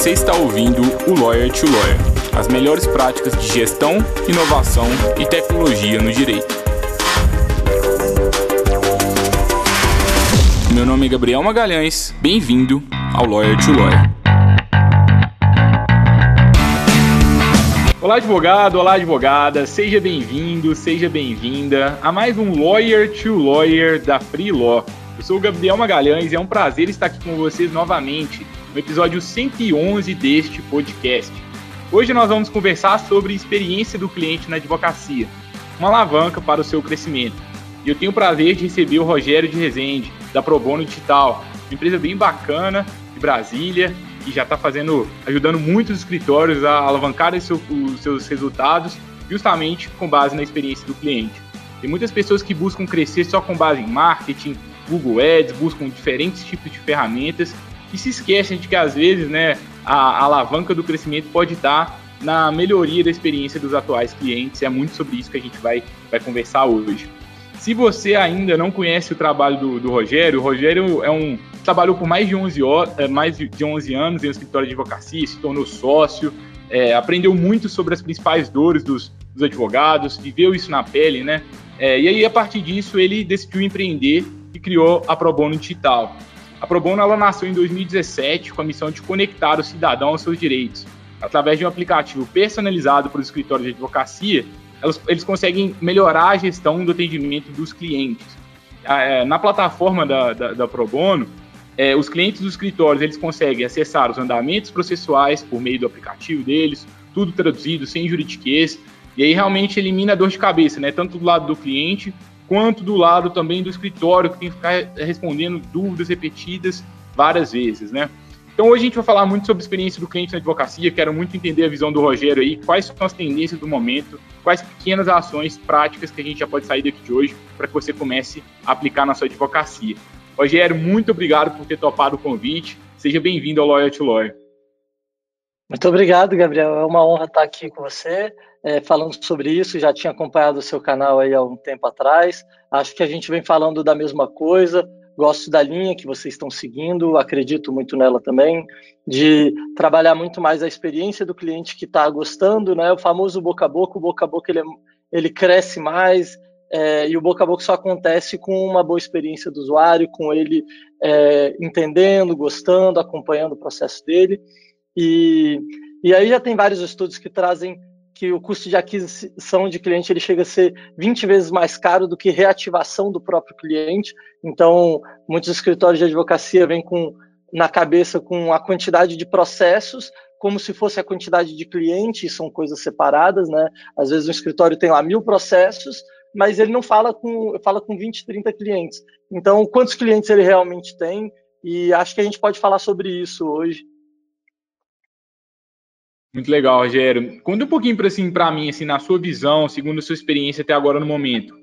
Você está ouvindo o Lawyer to Lawyer, as melhores práticas de gestão, inovação e tecnologia no direito. Meu nome é Gabriel Magalhães, bem-vindo ao Lawyer to Lawyer. Olá, advogado, olá, advogada, seja bem-vindo, seja bem-vinda a mais um Lawyer to Lawyer da Free Law. Eu sou o Gabriel Magalhães e é um prazer estar aqui com vocês novamente no episódio 111 deste podcast. Hoje nós vamos conversar sobre experiência do cliente na advocacia, uma alavanca para o seu crescimento. E eu tenho o prazer de receber o Rogério de Rezende, da Probono Digital, uma empresa bem bacana de Brasília, que já está fazendo, ajudando muitos escritórios a alavancar os seus resultados, justamente com base na experiência do cliente. Tem muitas pessoas que buscam crescer só com base em marketing, Google Ads, buscam diferentes tipos de ferramentas e se esquecem de que às vezes, né, a, a alavanca do crescimento pode estar na melhoria da experiência dos atuais clientes. É muito sobre isso que a gente vai, vai conversar hoje. Se você ainda não conhece o trabalho do, do Rogério, o Rogério é um trabalhou por mais de 11, é, mais de 11 anos em um escritório de advocacia, se tornou sócio, é, aprendeu muito sobre as principais dores dos, dos advogados, viveu isso na pele, né? É, e aí, a partir disso, ele decidiu empreender e criou a Probono Digital. A Probono ela nasceu em 2017 com a missão de conectar o cidadão aos seus direitos. Através de um aplicativo personalizado para os escritórios de advocacia, eles, conseguem melhorar a gestão do atendimento dos clientes. É, na plataforma da, da, da Probono, é, os clientes dos escritórios eles conseguem acessar os andamentos processuais por meio do aplicativo deles, tudo traduzido, sem juridiquês, e aí realmente elimina a dor de cabeça, né? Tanto do lado do cliente quanto do lado também do escritório, que tem que ficar respondendo dúvidas repetidas várias vezes, né? Então hoje a gente vai falar muito sobre a experiência do cliente na advocacia, quero muito entender a visão do Rogério aí, quais são as tendências do momento, quais pequenas ações práticas que a gente já pode sair daqui de hoje para que você comece a aplicar na sua advocacia. Rogério, muito obrigado por ter topado o convite, seja bem-vindo ao Lawyer to Lawyer. Muito obrigado, Gabriel. É uma honra estar aqui com você, é, falando sobre isso. Já tinha acompanhado o seu canal aí há um tempo atrás. Acho que a gente vem falando da mesma coisa. Gosto da linha que vocês estão seguindo, acredito muito nela também, de trabalhar muito mais a experiência do cliente que está gostando, né? O famoso boca a boca, o boca a boca ele, é, ele cresce mais, é, e o boca a boca só acontece com uma boa experiência do usuário, com ele é, entendendo, gostando, acompanhando o processo dele. E, e aí já tem vários estudos que trazem que o custo de aquisição de cliente ele chega a ser 20 vezes mais caro do que reativação do próprio cliente. Então, muitos escritórios de advocacia vêm com na cabeça com a quantidade de processos como se fosse a quantidade de clientes, são coisas separadas, né? Às vezes um escritório tem lá mil processos, mas ele não fala com, fala com 20, 30 clientes. Então, quantos clientes ele realmente tem? E acho que a gente pode falar sobre isso hoje. Muito legal, Rogério. Conta um pouquinho para assim, mim, assim, na sua visão, segundo a sua experiência até agora no momento.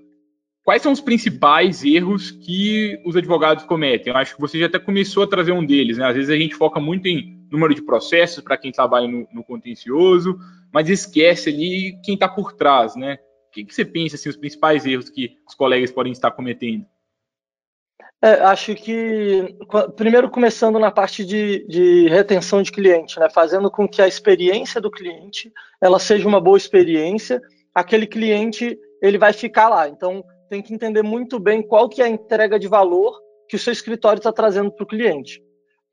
Quais são os principais erros que os advogados cometem? Eu acho que você já até começou a trazer um deles, né? Às vezes a gente foca muito em número de processos para quem trabalha no, no, contencioso, mas esquece ali quem está por trás, né? O que, que você pensa, assim, os principais erros que os colegas podem estar cometendo? É, acho que, primeiro, começando na parte de, de, retenção de cliente, né, fazendo com que a experiência do cliente ela seja uma boa experiência, aquele cliente ele vai ficar lá. Então, tem que entender muito bem qual que é a entrega de valor que o seu escritório está trazendo para o cliente.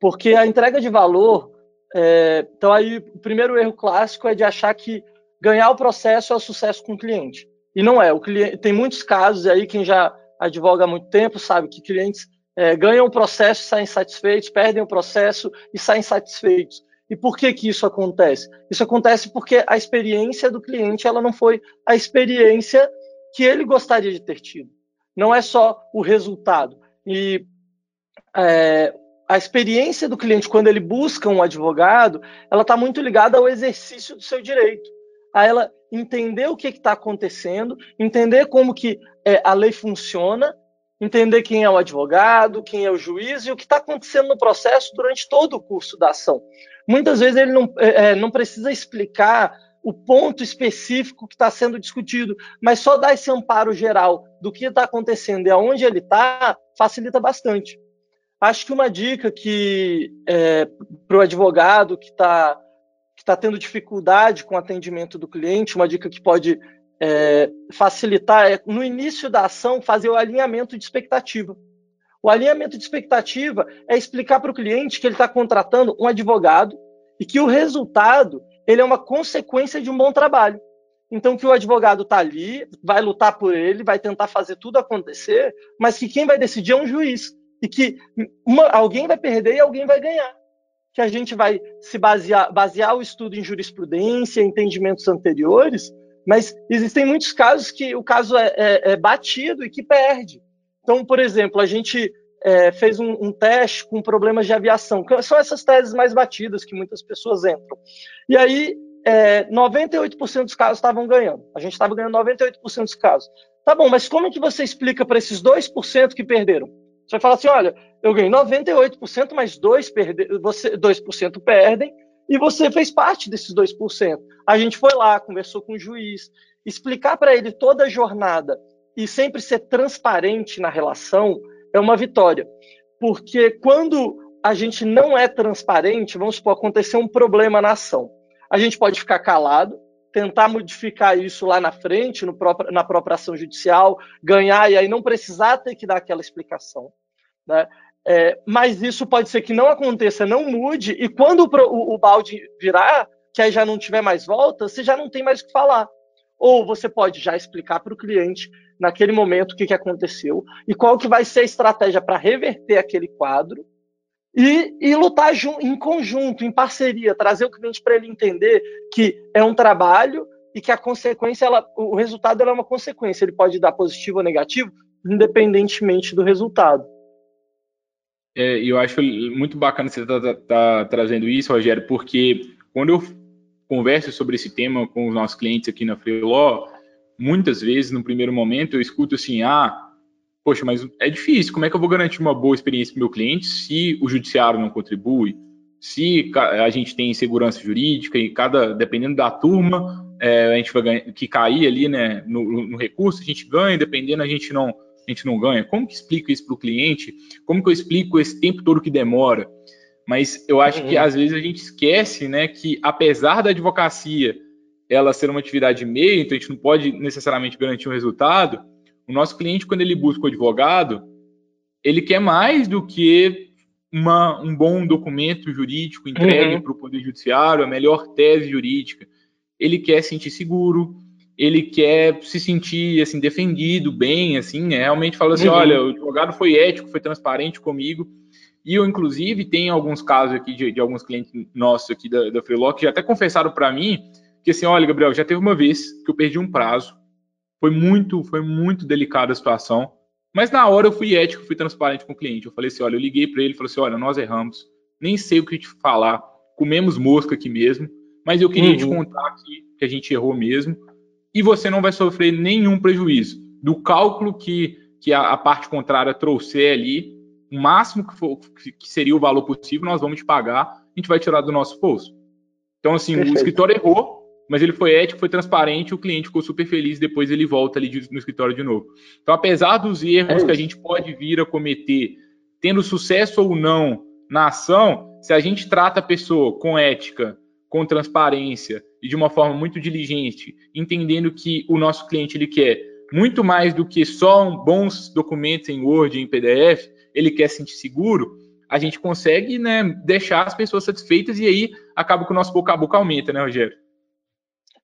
Porque a entrega de valor, é, então aí o primeiro erro clássico é de achar que ganhar o processo é o sucesso com o cliente. E não é. O cliente, tem muitos casos aí, quem já advoga há muito tempo, sabe que clientes é, ganham o processo e saem satisfeitos, perdem o processo e saem satisfeitos. E por que que isso acontece? Isso acontece porque a experiência do cliente ela não foi a experiência que ele gostaria de ter tido. Não é só o resultado. E é, a experiência do cliente quando ele busca um advogado, ela está muito ligada ao exercício do seu direito, a ela entender o que está acontecendo, entender como que é, a lei funciona, entender quem é o advogado, quem é o juiz e o que está acontecendo no processo durante todo o curso da ação. Muitas vezes ele não, é, é não precisa explicar o ponto específico que está sendo discutido, mas só dar esse amparo geral do que está acontecendo e aonde ele está, facilita bastante. Acho que uma dica que é, para o advogado que está que tá tendo dificuldade com o atendimento do cliente, uma dica que pode é, facilitar é, no início da ação, fazer o alinhamento de expectativa. O alinhamento de expectativa é explicar para o cliente que ele está contratando um advogado e que o resultado ele é uma consequência de um bom trabalho. Então, que o advogado está ali, vai lutar por ele, vai tentar fazer tudo acontecer, mas que quem vai decidir é um juiz. E que uma, alguém vai perder e alguém vai ganhar. Que a gente vai se basear, basear o estudo em jurisprudência, entendimentos anteriores, mas existem muitos casos que o caso é, é, é batido e que perde. Então, por exemplo, a gente é, fez um, um, teste com problemas de aviação, são essas teses mais batidas que muitas pessoas entram. E aí, é, 98% dos casos estavam ganhando. A gente estava ganhando 98% dos casos. Tá bom, mas como é que você explica para esses 2% que perderam? Você vai falar assim: olha, eu ganhei 98%, mas 2%, perde, você, 2 perdem, e você fez parte desses 2%. A gente foi lá, conversou com o juiz, explicar para ele toda a jornada e sempre ser transparente na relação é uma vitória. Porque quando a gente não é transparente, vamos supor, acontecer um problema na ação. A gente pode ficar calado, tentar modificar isso lá na frente, próprio, na própria ação judicial, ganhar e aí não precisar ter que dar aquela explicação. Né? É, mas isso pode ser que não aconteça, não mude, e quando o, o, balde virar, que aí já não tiver mais volta, você já não tem mais o que falar. Ou você pode já explicar para o cliente naquele momento o que, que aconteceu e qual que vai ser a estratégia para reverter aquele quadro e, e lutar em conjunto, em parceria, trazer o cliente para ele entender que é um trabalho e que a consequência, ela, o resultado é uma consequência. Ele pode dar positivo ou negativo, independentemente do resultado. É, eu acho muito bacana você estar tá, tá, tá trazendo isso, Rogério, porque quando eu converso sobre esse tema com os nossos clientes aqui na Freeló, muitas vezes, no primeiro momento, eu escuto assim, ah, poxa, mas é difícil, como é que eu vou garantir uma boa experiência para o meu cliente se o judiciário não contribui, se a gente tem segurança jurídica e cada, dependendo da turma, é, a gente vai ganhar, que cair ali, né, no, no recurso, a gente ganha, dependendo a gente não a gente não ganha? Como que explico isso para o cliente? Como que eu explico esse tempo todo que demora? Mas eu acho uhum. que às vezes a gente esquece, né, que apesar da advocacia ela ser uma atividade meio, então a gente não pode necessariamente garantir um resultado. O nosso cliente, quando ele busca o advogado, ele quer mais do que uma, um bom documento jurídico entregue uhum. para o Poder Judiciário, a melhor tese jurídica. Ele quer sentir seguro, ele quer se sentir assim defendido bem, assim, né? realmente fala assim, uhum. olha, o advogado foi ético, foi transparente comigo. E eu, inclusive, tenho alguns casos aqui de, de alguns clientes nossos aqui da, da Freelock que já até confessaram para mim que assim, olha, Gabriel, já teve uma vez que eu perdi um prazo, foi muito, foi muito delicada a situação, mas na hora eu fui ético, fui transparente com o cliente. Eu falei assim, olha, eu liguei para ele, falei assim, olha, nós erramos, nem sei o que te falar, comemos mosca aqui mesmo, mas eu queria uhum. te contar aqui que a gente errou mesmo e você não vai sofrer nenhum prejuízo. Do cálculo que, que a, a parte contrária trouxer ali, o máximo que, for, que seria o valor possível, nós vamos te pagar, a gente vai tirar do nosso bolso. Então, assim, Perfeito. o escritório errou, mas ele foi ético, foi transparente, o cliente ficou super feliz, depois ele volta ali no escritório de novo. Então, apesar dos erros é que a gente pode vir a cometer, tendo sucesso ou não na ação, se a gente trata a pessoa com ética, com transparência e de uma forma muito diligente, entendendo que o nosso cliente ele quer muito mais do que só bons documentos em Word, em PDF, ele quer se sentir seguro, a gente consegue né, deixar as pessoas satisfeitas e aí acaba que o nosso boca a boca aumenta, né, Rogério?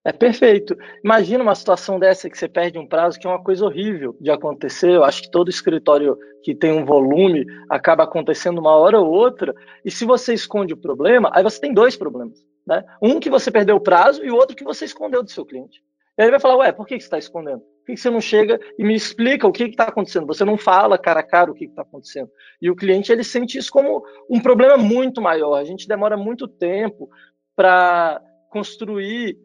É perfeito. Imagina uma situação dessa que você perde um prazo, que é uma coisa horrível de acontecer. Eu acho que todo escritório que tem um volume acaba acontecendo uma hora ou outra. E se você esconde o problema, aí você tem dois problemas. Né? Um que você perdeu o prazo e o outro que você escondeu do seu cliente. E aí ele vai falar, ué, por que você está escondendo? Por que você não chega e me explica o que está acontecendo? Você não fala cara a cara o que está acontecendo. E o cliente, ele sente isso como um problema muito maior. A gente demora muito tempo para construir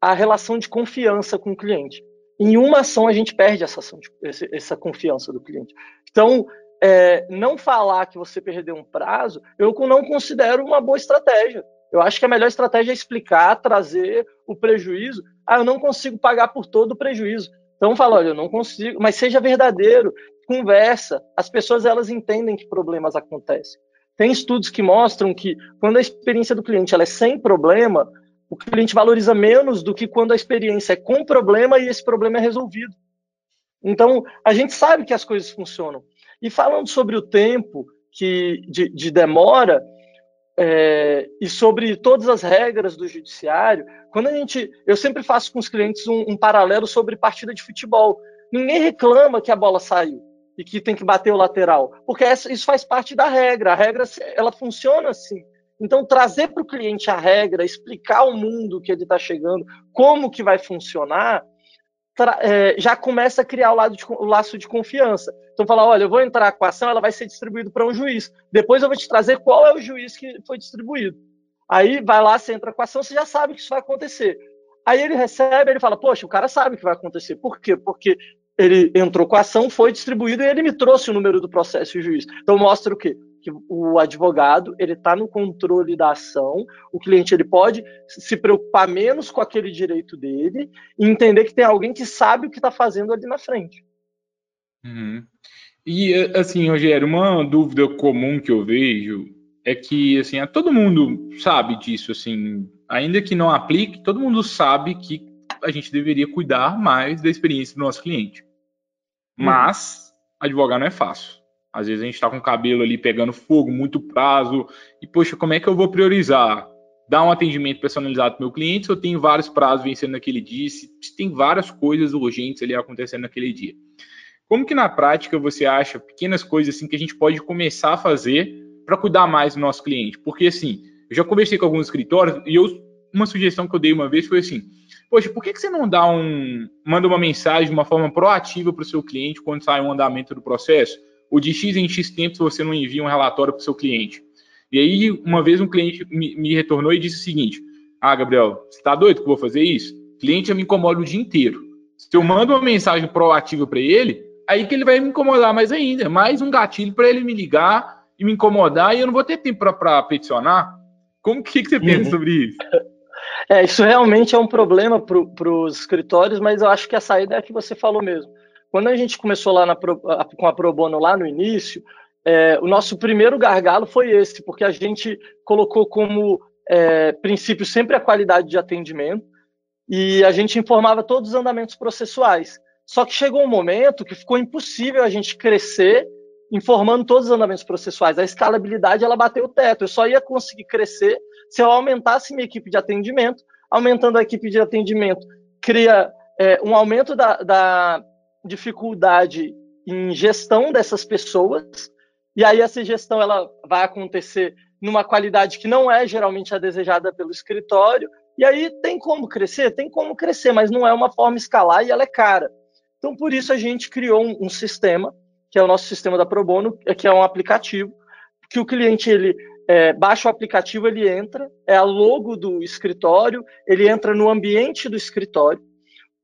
a relação de confiança com o cliente. Em uma ação, a gente perde essa, ação de, essa confiança do cliente. Então, é, não falar que você perdeu um prazo, eu não considero uma boa estratégia. Eu acho que a melhor estratégia é explicar, trazer o prejuízo. Ah, eu não consigo pagar por todo o prejuízo. Então fala, olha, eu não consigo, mas seja verdadeiro. conversa, as pessoas elas entendem que problemas acontecem. Tem estudos que mostram que quando a experiência do cliente ela é sem problema, o cliente valoriza menos do que quando a experiência é com problema e esse problema é resolvido. Então, a gente sabe que as coisas funcionam. E falando sobre o tempo que de, de demora é, e sobre todas as regras do judiciário, quando a gente, eu sempre faço com os clientes um, um paralelo sobre partida de futebol. Ninguém reclama que a bola saiu e que tem que bater o lateral, porque isso faz parte da regra. A regra ela funciona assim. Então, trazer para o cliente a regra, explicar ao mundo que ele está chegando, como que vai funcionar, é, já começa a criar o, de, o, laço de confiança. Então, falar, olha, eu vou entrar com a ação, ela vai ser distribuída para um juiz. Depois eu vou te trazer qual é o juiz que foi distribuído. Aí, vai lá, você entra com a ação, você já sabe que isso vai acontecer. Aí ele recebe, ele fala, poxa, o cara sabe que vai acontecer. Por quê? Porque ele entrou com a ação, foi distribuído e ele me trouxe o número do processo e o juiz. Então mostra o quê? Que o advogado ele está no controle da ação, o cliente ele pode se preocupar menos com aquele direito dele e entender que tem alguém que sabe o que está fazendo ali na frente. Uhum. E assim, Rogério, uma dúvida comum que eu vejo é que assim, todo mundo sabe disso, assim, ainda que não aplique, todo mundo sabe que a gente deveria cuidar mais da experiência do nosso cliente. Uhum. Mas advogar não é fácil. Às vezes a gente está com o cabelo ali pegando fogo, muito prazo, e poxa, como é que eu vou priorizar? Dar um atendimento personalizado para meu cliente se eu tenho vários prazos vencendo naquele dia, se, se tem várias coisas urgentes ali acontecendo naquele dia. Como que na prática você acha pequenas coisas assim que a gente pode começar a fazer para cuidar mais do nosso cliente? Porque assim, eu já conversei com alguns escritórios e eu, uma sugestão que eu dei uma vez foi assim: Poxa, por que, que você não dá um. manda uma mensagem de uma forma proativa para o seu cliente quando sai um andamento do processo? Ou de X em X tempo você não envia um relatório para o seu cliente? E aí, uma vez um cliente me, me retornou e disse o seguinte: Ah, Gabriel, você está doido que eu vou fazer isso? O cliente já me incomoda o dia inteiro. Se eu mando uma mensagem proativa para ele, aí que ele vai me incomodar mais ainda. Mais um gatilho para ele me ligar e me incomodar e eu não vou ter tempo para peticionar. Como que, que você pensa uhum. sobre isso? É, isso realmente é um problema para os escritórios, mas eu acho que a saída é a que você falou mesmo. Quando a gente começou lá com a Pro Bono lá no início, é, o nosso primeiro gargalo foi esse, porque a gente colocou como é, princípio sempre a qualidade de atendimento e a gente informava todos os andamentos processuais. Só que chegou um momento que ficou impossível a gente crescer informando todos os andamentos processuais. A escalabilidade ela bateu o teto. Eu só ia conseguir crescer se eu aumentasse minha equipe de atendimento. Aumentando a equipe de atendimento, cria é, um aumento da, da dificuldade em gestão dessas pessoas. E aí essa gestão ela vai acontecer numa qualidade que não é geralmente a desejada pelo escritório. E aí tem como crescer? Tem como crescer, mas não é uma forma escalar e ela é cara. Então, por isso, a gente criou um, um sistema que é o nosso sistema da Pro Bono, que é um aplicativo, que o cliente ele é, baixa o aplicativo, ele entra, é a logo do escritório, ele entra no ambiente do escritório.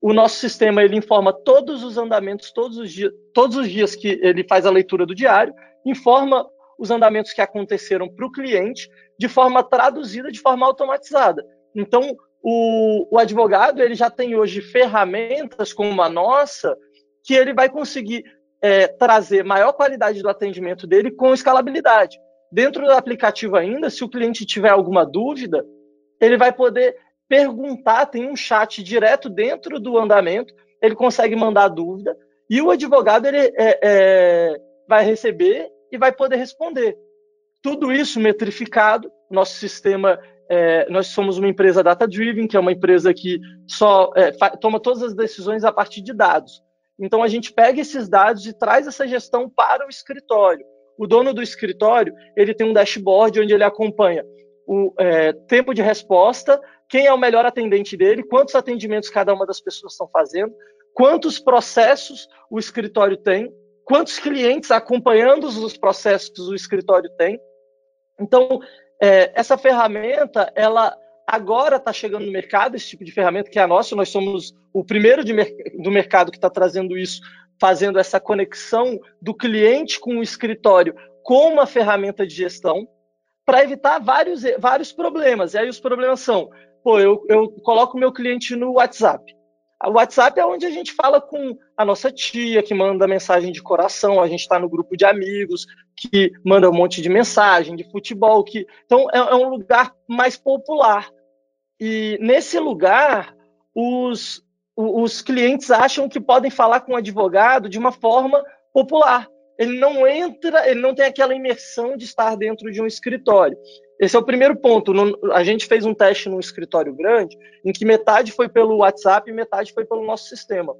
O nosso sistema ele informa todos os andamentos, todos os dias, todos os dias que ele faz a leitura do diário, informa os andamentos que aconteceram para o cliente de forma traduzida, de forma automatizada. Então, o, o advogado ele já tem hoje ferramentas como a nossa que ele vai conseguir é, trazer maior qualidade do atendimento dele com escalabilidade. Dentro do aplicativo ainda, se o cliente tiver alguma dúvida, ele vai poder perguntar, tem um chat direto dentro do andamento, ele consegue mandar dúvida, e o advogado ele é, é, vai receber e vai poder responder. Tudo isso metrificado, nosso sistema, é, nós somos uma empresa data-driven, que é uma empresa que só é, toma todas as decisões a partir de dados. Então a gente pega esses dados e traz essa gestão para o escritório. O dono do escritório ele tem um dashboard onde ele acompanha o é, tempo de resposta, quem é o melhor atendente dele, quantos atendimentos cada uma das pessoas estão fazendo, quantos processos o escritório tem, quantos clientes acompanhando os processos o escritório tem. Então, é, essa ferramenta, ela agora está chegando no mercado esse tipo de ferramenta que é a nossa. Nós somos o primeiro de, do mercado que está trazendo isso, fazendo essa conexão do cliente com o escritório com uma ferramenta de gestão para evitar vários, vários problemas. E aí os problemas são, pô, eu, eu coloco meu cliente no WhatsApp. O WhatsApp é onde a gente fala com a nossa tia, que manda mensagem de coração, a gente está no grupo de amigos, que manda um monte de mensagem de futebol. Que... Então, é, é um lugar mais popular. E nesse lugar, os, os clientes acham que podem falar com o advogado de uma forma popular. Ele não entra, ele não tem aquela imersão de estar dentro de um escritório. Esse é o primeiro ponto. A gente fez um teste num escritório grande, em que metade foi pelo WhatsApp e metade foi pelo nosso sistema.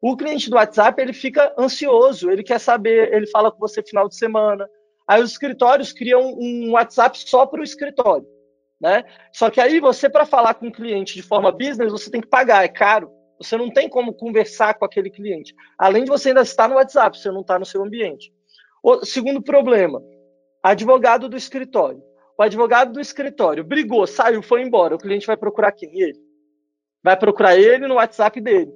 O cliente do WhatsApp ele fica ansioso, ele quer saber, ele fala com você final de semana. Aí os escritórios criam um WhatsApp só para o escritório, né? Só que aí você para falar com o cliente de forma business você tem que pagar, é caro. Você não tem como conversar com aquele cliente. Além de você ainda estar no WhatsApp, você não está no seu ambiente. O segundo problema, advogado do escritório. O advogado do escritório brigou, saiu, foi embora. O cliente vai procurar quem? Ele. Vai procurar ele no WhatsApp dele.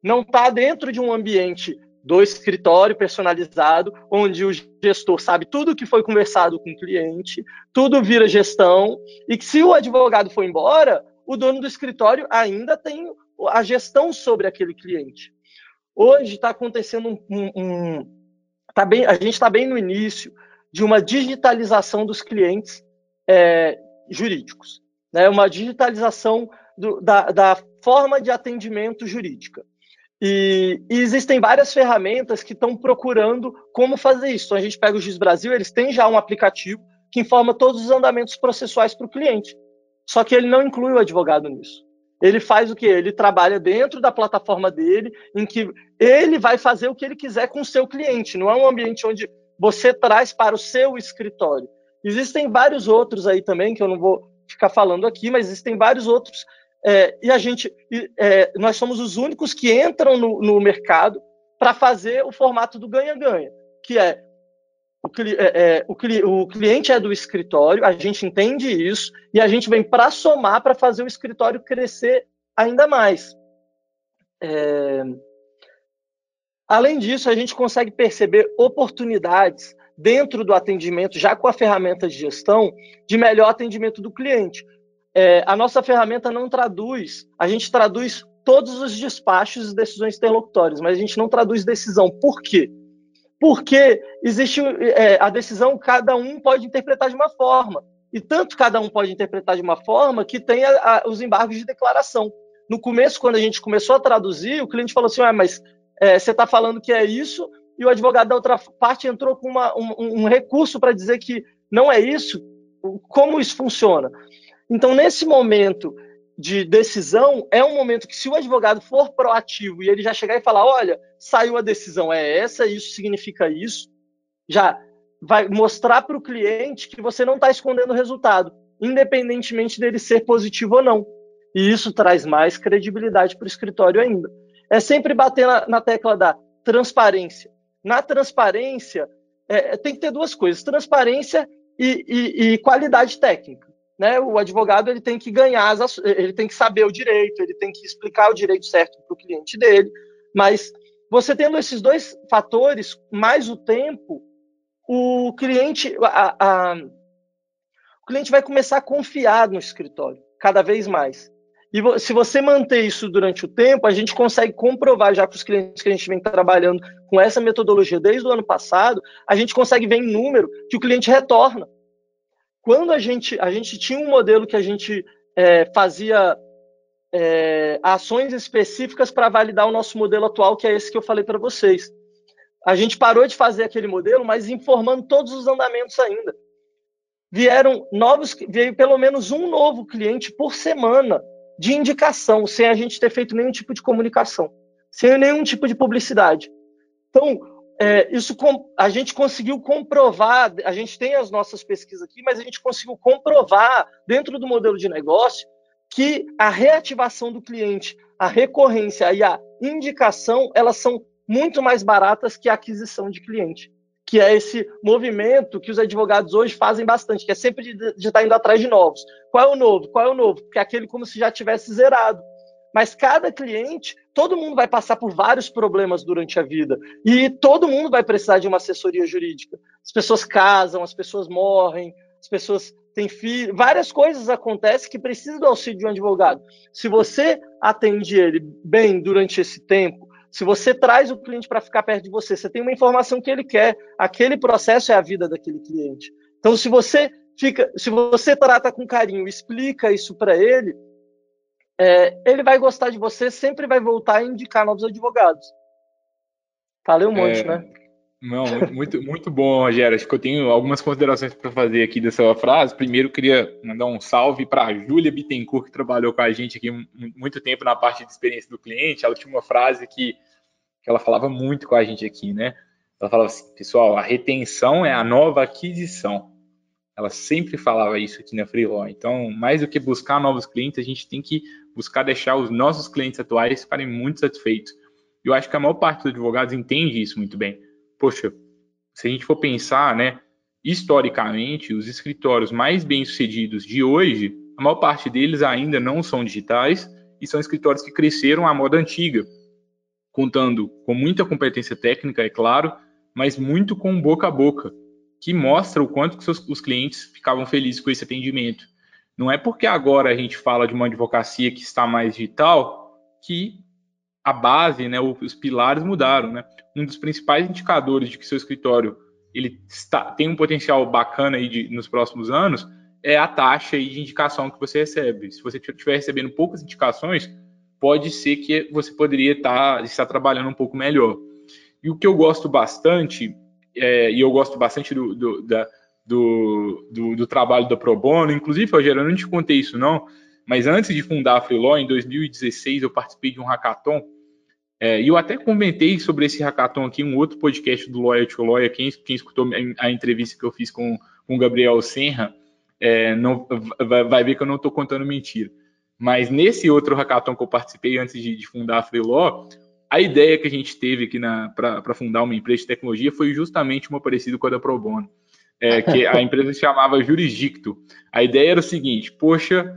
Não está dentro de um ambiente do escritório personalizado, onde o gestor sabe tudo que foi conversado com o cliente, tudo vira gestão, e que se o advogado for embora, o dono do escritório ainda tem a gestão sobre aquele cliente. Hoje está acontecendo um, um, um tá bem, a gente está bem no início de uma digitalização dos clientes é, jurídicos, né? Uma digitalização do, da, da forma de atendimento jurídica. E, e, existem várias ferramentas que estão procurando como fazer isso. Então, a gente pega o Giz Brasil, eles têm já um aplicativo que informa todos os andamentos processuais para o cliente. Só que ele não inclui o advogado nisso. Ele faz o que? Ele trabalha dentro da plataforma dele, em que ele vai fazer o que ele quiser com o seu cliente. Não é um ambiente onde você traz para o seu escritório. Existem vários outros aí também, que eu não vou ficar falando aqui, mas existem vários outros. É, e a gente, é, nós somos os únicos que entram no, no mercado para fazer o formato do ganha-ganha, que é o, é, é, o, o, cliente é do escritório, a gente entende isso e a gente vem para somar para fazer o escritório crescer ainda mais. É... Além disso, a gente consegue perceber oportunidades dentro do atendimento, já com a ferramenta de gestão, de melhor atendimento do cliente. É, a nossa ferramenta não traduz, a gente traduz todos os despachos e decisões interlocutórias, mas a gente não traduz decisão. Por quê? porque existe é, a decisão, cada um pode interpretar de uma forma. E tanto cada um pode interpretar de uma forma que tem a, a, os embargos de declaração. No começo, quando a gente começou a traduzir, o cliente falou assim: ah, mas é, você está falando que é isso, e o advogado da outra parte entrou com uma, um, um recurso para dizer que não é isso. Como isso funciona? Então, nesse momento de decisão é um momento que, se o advogado for proativo e ele já chegar e falar: olha, saiu a decisão, é essa, isso significa isso, já vai mostrar para o cliente que você não está escondendo o resultado, independentemente dele ser positivo ou não. E isso traz mais credibilidade para o escritório ainda. É sempre bater na, na tecla da transparência. Na transparência, é, tem que ter duas coisas: transparência e, e, e qualidade técnica né, o advogado ele tem que ganhar, as, ele tem que saber o direito, ele tem que explicar o direito certo para o cliente dele. Mas você tendo esses dois fatores, mais o tempo, o cliente, a, a, o cliente vai começar a confiar no escritório cada vez mais. E se você manter isso durante o tempo, a gente consegue comprovar já com os clientes que a gente vem trabalhando com essa metodologia desde o ano passado, a gente consegue ver em número que o cliente retorna. Quando a gente, a gente tinha um modelo que a gente é, fazia é, ações específicas para validar o nosso modelo atual, que é esse que eu falei para vocês. A gente parou de fazer aquele modelo, mas informando todos os andamentos ainda. Vieram novos, veio pelo menos um novo cliente por semana de indicação, sem a gente ter feito nenhum tipo de comunicação, sem nenhum tipo de publicidade. Então, é, isso a gente conseguiu comprovar, a gente tem as nossas pesquisas aqui, mas a gente conseguiu comprovar dentro do modelo de negócio que a reativação do cliente, a recorrência e a indicação, elas são muito mais baratas que a aquisição de cliente, que é esse movimento que os advogados hoje fazem bastante, que é sempre de, de estar indo atrás de novos. Qual é o novo? Qual é o novo? Porque é aquele como se já tivesse zerado. Mas cada cliente, todo mundo vai passar por vários problemas durante a vida. E todo mundo vai precisar de uma assessoria jurídica. As pessoas casam, as pessoas morrem, as pessoas tem filho, várias coisas acontecem que precisa do auxílio de um advogado. Se você atende ele bem durante esse tempo, se você traz o cliente para ficar perto de você, você tem uma informação que ele quer, aquele processo é a vida daquele cliente. Então, se você fica, se você trata com carinho, explica isso para ele, é, ele vai gostar de você, sempre vai voltar a indicar novos advogados. Falei um monte, é, né? Não, muito, muito bom, Rogério. Acho que eu tenho algumas considerações para fazer aqui dessa frase. Primeiro, queria mandar um salve para a Júlia Bittencourt, que trabalhou com a gente aqui muito tempo na parte de experiência do cliente. Ela tinha uma frase que, que ela falava muito com a gente aqui, né? Ela falava assim, pessoal, a retenção é a nova aquisição. Ela sempre falava isso aqui na Freelaw. Então, mais do que buscar novos clientes, a gente tem que buscar deixar os nossos clientes atuais ficarem muito satisfeitos. Eu acho que a maior parte dos advogados entende isso muito bem poxa, se a gente for pensar, né, historicamente, os escritórios mais bem-sucedidos de hoje, a maior parte deles ainda não são digitais e são escritórios que cresceram à moda antiga, contando com muita competência técnica, é claro, mas muito com boca a boca, que mostra o quanto que seus, os clientes ficavam felizes com esse atendimento. Não é porque agora a gente fala de uma advocacia que está mais digital que a base, né, os pilares mudaram, né? Um dos principais indicadores de que seu escritório ele está, tem um potencial bacana aí de, nos próximos anos é a taxa aí de indicação que você recebe. Se você estiver recebendo poucas indicações, pode ser que você poderia estar, tá, estar trabalhando um pouco melhor. E o que eu gosto bastante, é, e eu gosto bastante do, do, da, do, do, do, trabalho da Pro Bono, inclusive, Rogério, eu não te contei isso não, mas antes de fundar a Freeló, em 2016, eu participei de um hackathon. É, e eu até comentei sobre esse hackathon aqui um outro podcast do Lawyer to Lawyer. Quem, quem escutou a entrevista que eu fiz com, com o Gabriel Senra é, não, vai, vai, ver que eu não estou contando mentira. Mas nesse outro hackathon que eu participei antes de, de fundar a Freeló, a ideia que a gente teve aqui para fundar uma empresa de tecnologia foi justamente uma parecida com a da Pro Bono. É, que a empresa se chamava Jurisdicto. A ideia era o seguinte: poxa,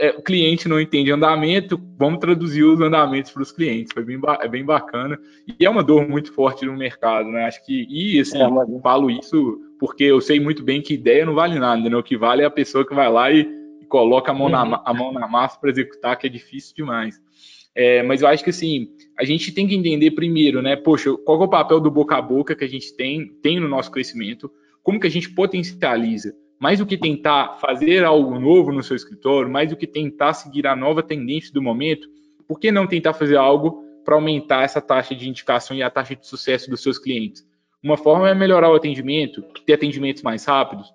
é, o cliente não entende andamento, vamos traduzir os andamentos para os clientes. Foi bem, é bem bacana. E é uma dor muito forte no mercado, né? Acho que, e assim, é, mas... falo isso porque eu sei muito bem que ideia não vale nada, né? O que vale é a pessoa que vai lá e, e coloca a mão, na, uhum. a mão na massa para executar, que é difícil demais. É, mas eu acho que assim, a gente tem que entender primeiro, né? Poxa, qual é o papel do boca a boca que a gente tem, tem no nosso crescimento? Como que a gente potencializa? Mais do que tentar fazer algo novo no seu escritório, mais do que tentar seguir a nova tendência do momento, por que não tentar fazer algo para aumentar essa taxa de indicação e a taxa de sucesso dos seus clientes? Uma forma é melhorar o atendimento, ter atendimentos mais rápidos.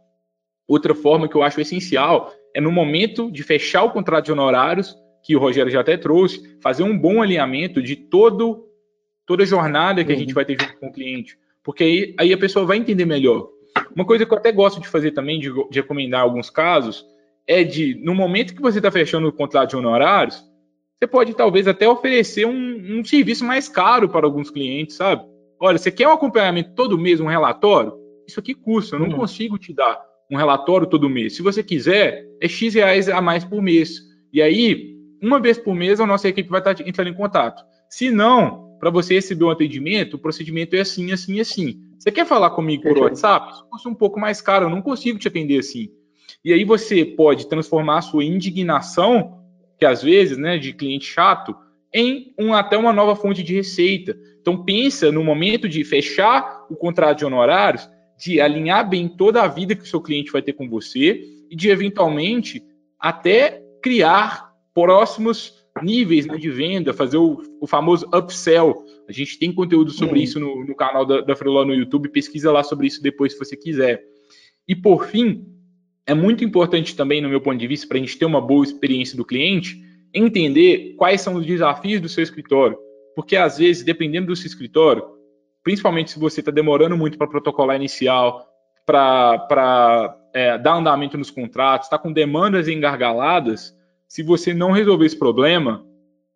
Outra forma que eu acho essencial é no momento de fechar o contrato de honorários, que o Rogério já até trouxe, fazer um bom alinhamento de todo, toda a jornada que a gente uhum. vai ter junto com o cliente. Porque aí, aí a pessoa vai entender melhor uma coisa que eu até gosto de fazer também, de, de recomendar alguns casos, é de, no momento que você está fechando o contrato de honorários, você pode talvez até oferecer um, um, serviço mais caro para alguns clientes, sabe? Olha, você quer um acompanhamento todo mês, um relatório? Isso aqui custa, eu não uhum. consigo te dar um relatório todo mês. Se você quiser, é X reais a mais por mês. E aí, uma vez por mês, a nossa equipe vai estar entrando em contato. Se não, para você receber um atendimento, o procedimento é assim, assim, assim. Você quer falar comigo por WhatsApp? Isso custa um pouco mais caro, eu não consigo te atender assim. E aí você pode transformar a sua indignação, que às vezes, né, de cliente chato, em um, até uma nova fonte de receita. Então pensa no momento de fechar o contrato de honorários, de alinhar bem toda a vida que o seu cliente vai ter com você e de eventualmente até criar próximos níveis né, de venda, fazer o, o, famoso upsell. A gente tem conteúdo sobre isso no, no canal da, da Freeló no YouTube, pesquisa lá sobre isso depois se você quiser. E por fim, é muito importante também, no meu ponto de vista, para a gente ter uma boa experiência do cliente, entender quais são os desafios do seu escritório. Porque às vezes, dependendo do seu escritório, principalmente se você está demorando muito para protocolar inicial, para é, dar andamento nos contratos, está com demandas engargaladas, se você não resolver esse problema,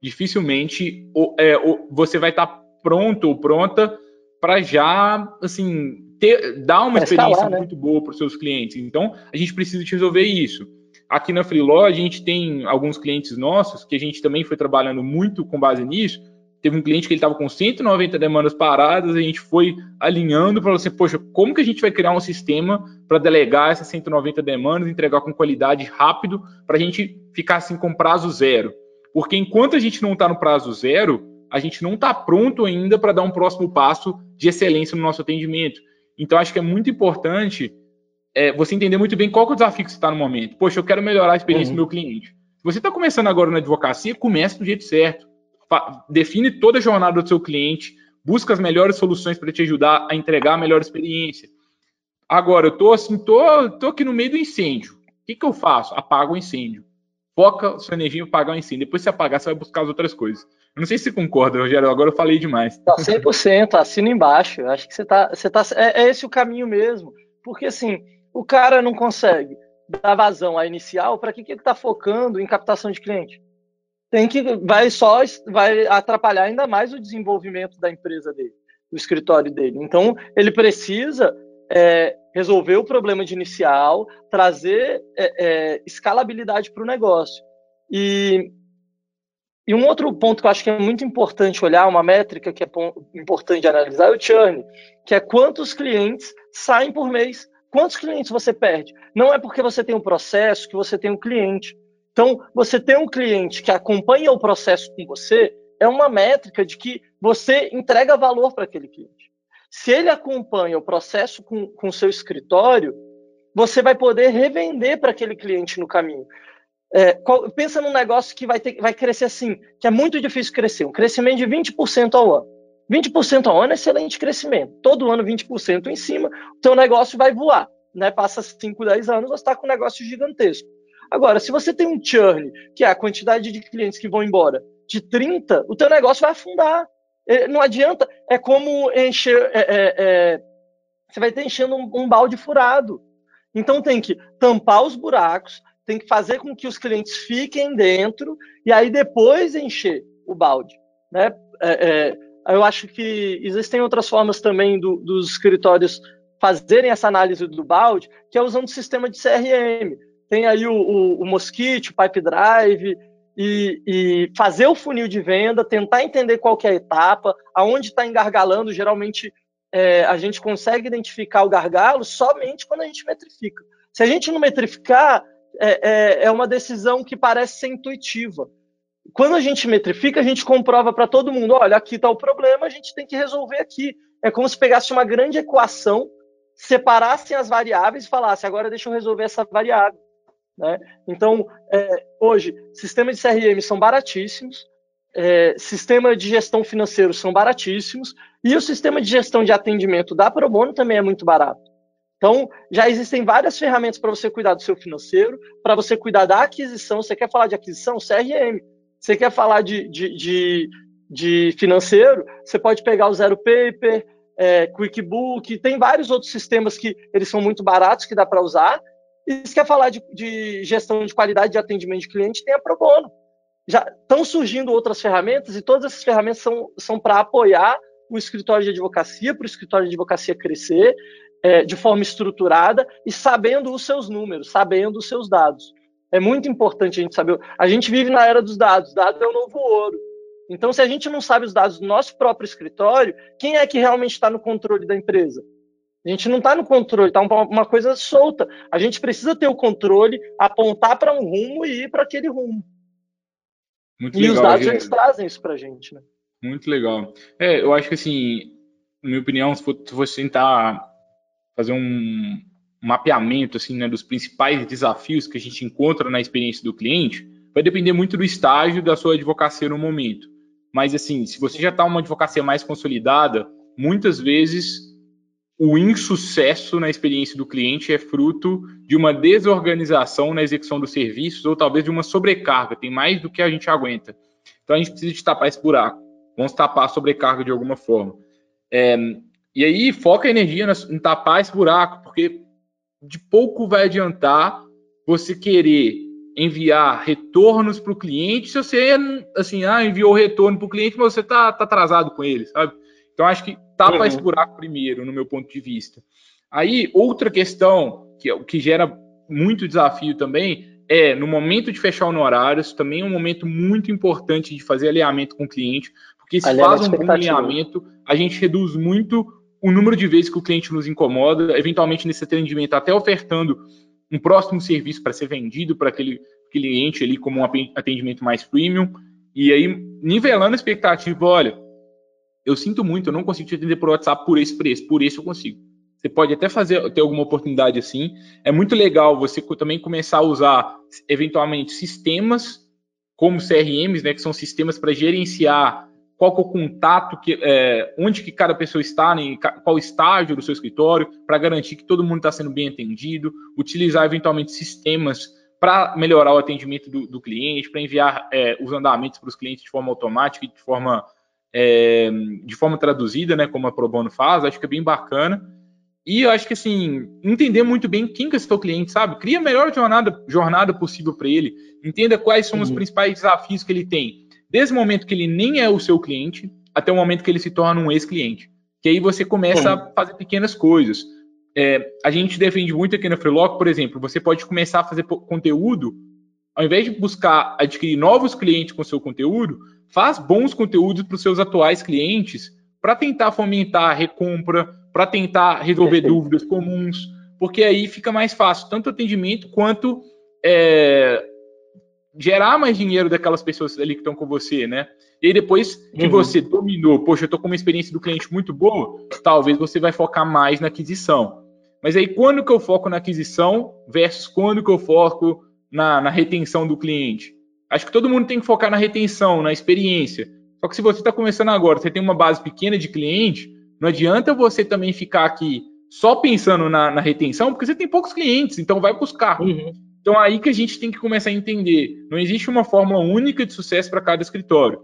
dificilmente é, você vai estar tá pronto ou pronta para já, assim, ter, dar uma experiência né? muito boa para os seus clientes. Então, a gente precisa de resolver isso. Aqui na Freeló, a gente tem alguns clientes nossos que a gente também foi trabalhando muito com base nisso, teve um cliente que ele estava com 190 demandas paradas, a gente foi alinhando para você, poxa, como que a gente vai criar um sistema para delegar essas 190 demandas, entregar com qualidade rápido, para a gente ficar assim com prazo zero? Porque enquanto a gente não está no prazo zero, a gente não está pronto ainda para dar um próximo passo de excelência no nosso atendimento. Então, acho que é muito importante é, você entender muito bem qual é o desafio que você está no momento. Poxa, eu quero melhorar a experiência uhum. do meu cliente. Se você está começando agora na advocacia, comece do jeito certo define toda a jornada do seu cliente, busca as melhores soluções para te ajudar a entregar a melhor experiência. Agora, eu tô assim, tô, tô aqui no meio do incêndio. O que, que eu faço? Apago o incêndio. Foca sua energia em apagar o incêndio. Depois, se apagar, você vai buscar as outras coisas. Eu não sei se você concorda, Rogério. Agora eu falei demais. Tá 100%, assina embaixo. Acho que você tá, você tá, é, é esse o caminho mesmo. Porque assim, o cara não consegue dar vazão à inicial, para que, que ele está focando em captação de cliente? Tem que vai só vai atrapalhar ainda mais o desenvolvimento da empresa dele, do escritório dele. Então ele precisa é, resolver o problema de inicial, trazer é, é, escalabilidade para o negócio. E, e um outro ponto que eu acho que é muito importante olhar, uma métrica que é importante analisar, é o churn, que é quantos clientes saem por mês. Quantos clientes você perde? Não é porque você tem um processo que você tem um cliente. Então, você ter um cliente que acompanha o processo com você é uma métrica de que você entrega valor para aquele cliente. Se ele acompanha o processo com o seu escritório, você vai poder revender para aquele cliente no caminho. É, qual, pensa num negócio que vai, ter, vai crescer assim, que é muito difícil crescer, um crescimento de 20% ao ano. 20% ao ano é excelente crescimento. Todo ano 20% em cima, o teu negócio vai voar. Né? Passa 5, 10 anos, você está com um negócio gigantesco. Agora, se você tem um churn, que é a quantidade de clientes que vão embora, de 30, o teu negócio vai afundar. É, não adianta, é como encher, é, é, é, você vai estar enchendo um, um balde furado. Então tem que tampar os buracos, tem que fazer com que os clientes fiquem dentro e aí depois encher o balde. Né? É, é, eu acho que existem outras formas também do, dos escritórios fazerem essa análise do balde, que é usando o sistema de CRM tem aí o, o, o Mosquite, o Pipe Drive, e, e, fazer o funil de venda, tentar entender qual que é a etapa, aonde está engargalando. Geralmente é, a gente consegue identificar o gargalo somente quando a gente metrifica. Se a gente não metrificar, é, é, é uma decisão que parece ser intuitiva. Quando a gente metrifica, a gente comprova para todo mundo: olha, aqui está o problema, a gente tem que resolver aqui. É como se pegasse uma grande equação, separassem as variáveis e falasse: agora deixa eu resolver essa variável. Né? Então, é, hoje, sistemas de CRM são baratíssimos, é, sistema de gestão financeiro são baratíssimos, e o sistema de gestão de atendimento da Probono também é muito barato. Então, já existem várias ferramentas para você cuidar do seu financeiro, para você cuidar da aquisição. Você quer falar de aquisição? CRM. Você quer falar de, de, de, de financeiro? Você pode pegar o Zero Paper, é, QuickBook, tem vários outros sistemas que eles são muito baratos que dá para usar, e se quer falar de, de, gestão de qualidade de atendimento de cliente, tem a Pro Bono. Já estão surgindo outras ferramentas e todas essas ferramentas são, são para apoiar o escritório de advocacia, para o escritório de advocacia crescer é, de forma estruturada e sabendo os seus números, sabendo os seus dados. É muito importante a gente saber. A gente vive na era dos dados, dado é o novo ouro. Então, se a gente não sabe os dados do nosso próprio escritório, quem é que realmente está no controle da empresa? A gente não está no controle, está uma coisa solta. A gente precisa ter o controle, apontar para um rumo e ir para aquele rumo. Muito e legal, os dados eles trazem isso para a gente, né? Muito legal. É, eu acho que assim, na minha opinião, se você tentar fazer um mapeamento assim, né, dos principais desafios que a gente encontra na experiência do cliente, vai depender muito do estágio da sua advocacia no momento. Mas assim, se você já está uma advocacia mais consolidada, muitas vezes o insucesso na experiência do cliente é fruto de uma desorganização na execução dos serviços ou talvez de uma sobrecarga, tem mais do que a gente aguenta. Então a gente precisa de tapar esse buraco, vamos tapar a sobrecarga de alguma forma. É, e aí foca a energia em tapar esse buraco, porque de pouco vai adiantar você querer enviar retornos para o cliente se você assim ah, enviou retorno para o cliente, mas você está tá atrasado com ele, sabe? Então acho que tapa uhum. esse buraco primeiro, no meu ponto de vista. Aí, outra questão que, é que gera muito desafio também é, no momento de fechar honorários, também é um momento muito importante de fazer alinhamento com o cliente, porque se faz um bom alinhamento, a gente reduz muito o número de vezes que o cliente nos incomoda, eventualmente nesse atendimento até ofertando um próximo serviço para ser vendido para aquele cliente ali como um atendimento mais premium, e aí nivelando a expectativa, olha, eu sinto muito, eu não consigo te atender por WhatsApp por esse preço, por esse eu consigo. Você pode até fazer ter alguma oportunidade assim. É muito legal você também começar a usar eventualmente sistemas como CRMs, né, que são sistemas para gerenciar qual é o contato, que, é, onde que cada pessoa está, né, qual estágio do seu escritório, para garantir que todo mundo está sendo bem atendido, utilizar eventualmente sistemas para melhorar o atendimento do, do cliente, para enviar é, os andamentos para os clientes de forma automática e de forma, é, de forma traduzida, né, como a Probono faz, acho que é bem bacana. E eu acho que, assim, entender muito bem quem que é o seu cliente, sabe? Cria a melhor jornada, jornada possível para ele, entenda quais são uhum. os principais desafios que ele tem desde o momento que ele nem é o seu cliente até o momento que ele se torna um ex-cliente. Que aí você começa a fazer pequenas coisas. É, a gente defende muito aqui na Freelock, por exemplo, você pode começar a fazer conteúdo, ao invés de buscar adquirir novos clientes com seu conteúdo, faz bons conteúdos para os seus atuais clientes para tentar fomentar a recompra, para tentar resolver dúvidas comuns, porque aí fica mais fácil, tanto atendimento quanto é, gerar mais dinheiro daquelas pessoas ali que estão com você, né? E aí depois que uhum. você dominou, poxa, eu estou com uma experiência do cliente muito boa, talvez você vai focar mais na aquisição. Mas aí quando que eu foco na aquisição versus quando que eu foco na, na retenção do cliente? Acho que todo mundo tem que focar na retenção, na experiência. Só que se você está começando agora, você tem uma base pequena de cliente, não adianta você também ficar aqui só pensando na, na retenção, porque você tem poucos clientes, então vai buscar. Uhum. Então aí que a gente tem que começar a entender. Não existe uma fórmula única de sucesso para cada escritório.